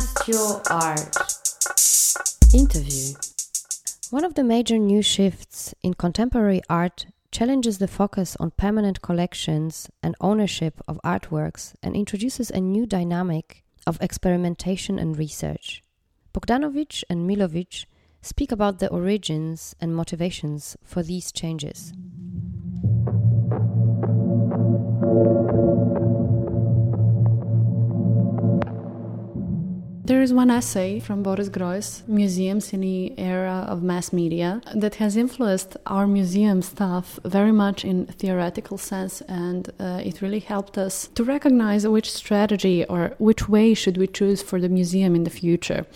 Cast Your Art. Interview. One of the major new shifts in contemporary art challenges the focus on permanent collections and ownership of artworks and introduces a new dynamic of experimentation and research. Bogdanovic and Milovic speak about the origins and motivations for these changes. There is one essay from Boris Groys, Museums in the Era of Mass Media, that has influenced our museum staff very much in theoretical sense, and uh, it really helped us to recognize which strategy or which way should we choose for the museum in the future.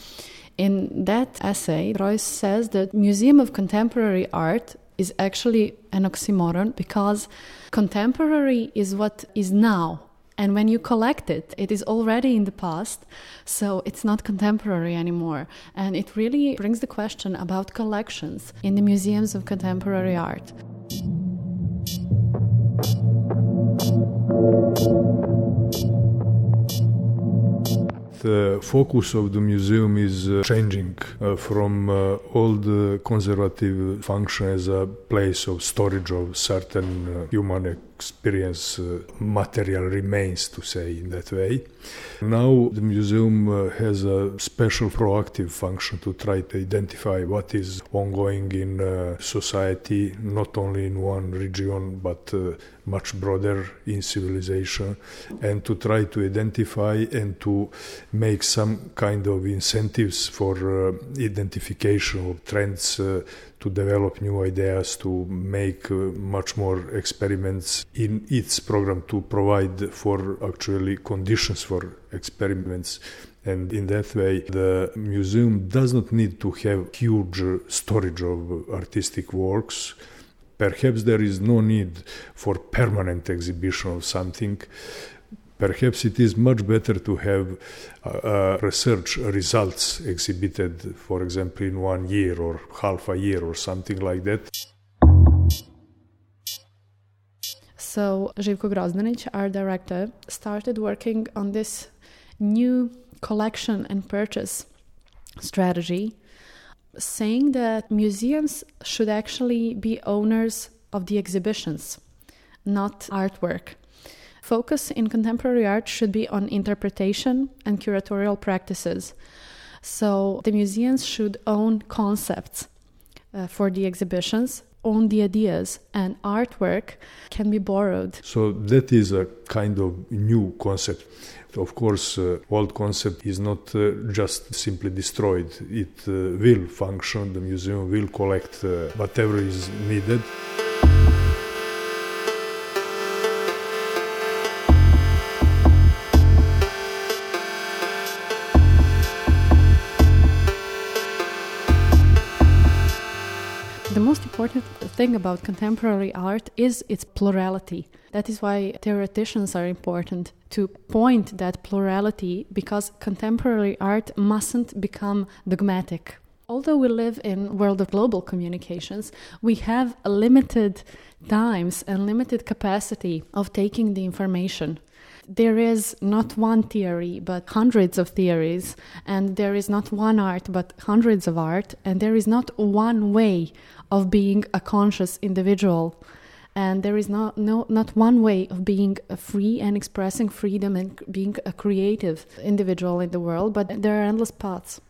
In that essay, Groys says that Museum of Contemporary Art is actually an oxymoron because contemporary is what is now and when you collect it, it is already in the past, so it's not contemporary anymore. And it really brings the question about collections in the museums of contemporary art. the focus of the museum is uh, changing uh, from uh, old conservative function as a place of storage of certain human experience uh, material remains to say in that way. Now the museum uh, has a special proactive function to try to identify what is ongoing in uh, society, not only in one region but much broader in civilization, and to try to identify and to make some kind of incentives for identification of trends to develop new ideas, to make uh, much more experiments in its program to provide for actually conditions for experiments. And in that way, the museum does not need to have huge storage of artistic works. Perhaps there is no need for permanent exhibition of something perhaps it is much better to have uh, uh, research results exhibited, for example, in one year or half a year or something like that. So, Živko Grozdanic, our director, started working on this new collection and purchase strategy, saying that museums should actually be owners of the exhibitions, not artwork. Focus in contemporary art should be on interpretation and curatorial practices. So the museums should own concepts uh, for the exhibitions, own the ideas, and artwork can be borrowed. So that is a kind of new concept. Of course, uh, old concept is not uh, just simply destroyed. It uh, will function. The museum will collect uh, whatever is needed. Important thing about contemporary art is its plurality. That is why theoreticians are important to point that plurality because contemporary art mustn't become dogmatic. Although we live in world of global communications, we have limited times and limited capacity of taking the information there is not one theory but hundreds of theories and there is not one art but hundreds of art and there is not one way of being a conscious individual. And there is not no not one way of being free and expressing freedom and being a creative individual in the world but there are endless paths.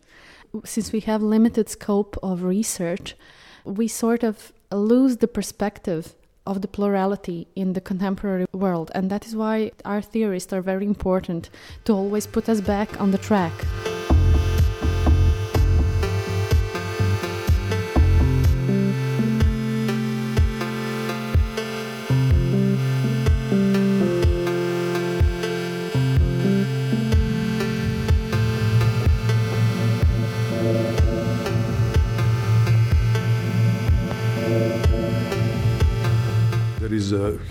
Since we have limited scope of research we sort of lose the perspective of the plurality in the contemporary world. And that is why our theorists are very important to always put us back on the track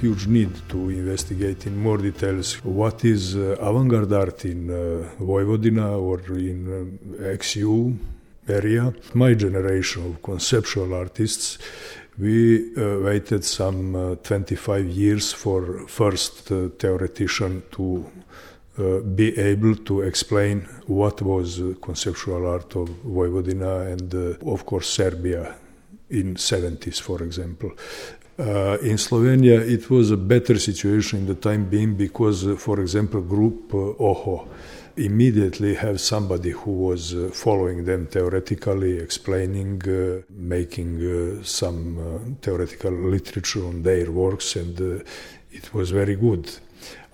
huge need to investigate in more details what is uh, avant-garde art in uh, Vojvodina or in uh, XU area. My generation of conceptual artists we uh, waited some uh, 25 years for first uh, theoretician to be able to explain what was conceptual art of Vojvodina and, of course, Serbia in 70s, for example. Uh, in Slovenia, it was a better situation in the time being because, uh, for example, group uh, OHO immediately have somebody who was uh, following them theoretically, explaining, uh, making uh, some theoretical literature on their works, and it was very good.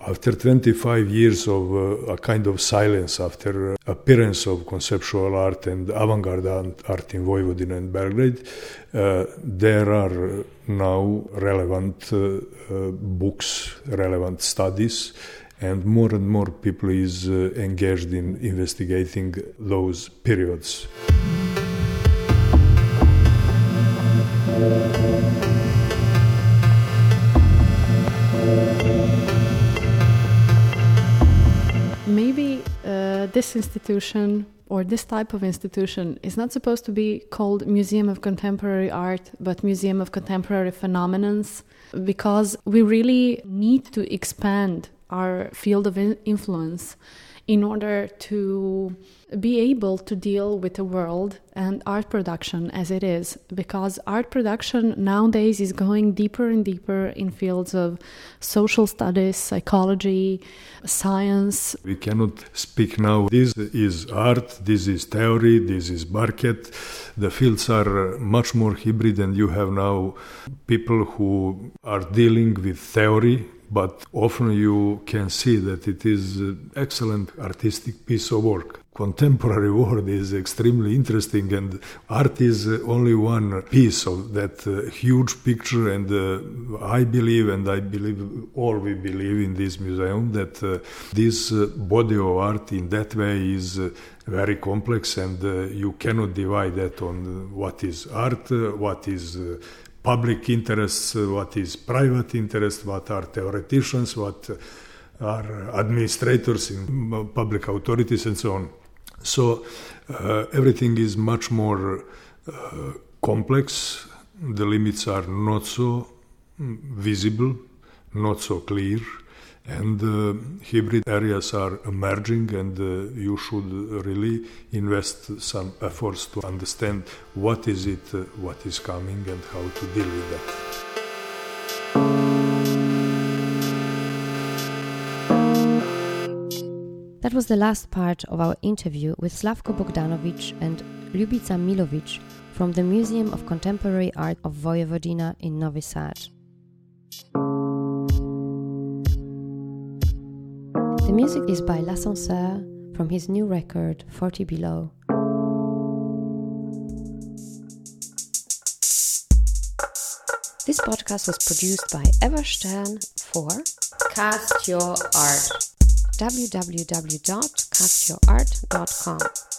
After 25 years of uh, a kind of silence, after uh, appearance of conceptual art and avant-garde art in Vojvodina and Belgrade, uh, there are now relevant books, relevant studies, and more and more people is uh, engaged in investigating those periods. Maybe uh, this institution or this type of institution is not supposed to be called Museum of Contemporary Art, but Museum of Contemporary Phenomenons, because we really need to expand our field of influence in order to be able to deal with the world and art production as it is because art production nowadays is going deeper and deeper in fields of social studies psychology science. We cannot speak now this is art this is theory this is market. The fields are much more hybrid and you have now people who are dealing with theory but often you can see that it is an excellent artistic piece of work. Contemporary world is extremely interesting, and art is only one piece of that uh, huge picture. And uh, I believe, and I believe all we believe in this museum, that uh, this uh, body of art in that way is uh, very complex, and you cannot divide that on what is art, what is public interests, what is private interest, what are theoreticians, what are administrators in public authorities, and so on. So uh, everything is much more uh, complex. The limits are not so visible, not so clear and uh, hybrid areas are emerging and uh, you should really invest some efforts to understand what is it uh, what is coming and how to deal with that That was the last part of our interview with Slavko Bogdanovic and Ljubica Milovic from the Museum of Contemporary Art of Vojvodina in Novi Sad. The music is by L'Ascenseur from his new record 40 Below. This podcast was produced by Eva Stern for Cast Your Art www.castyourart.com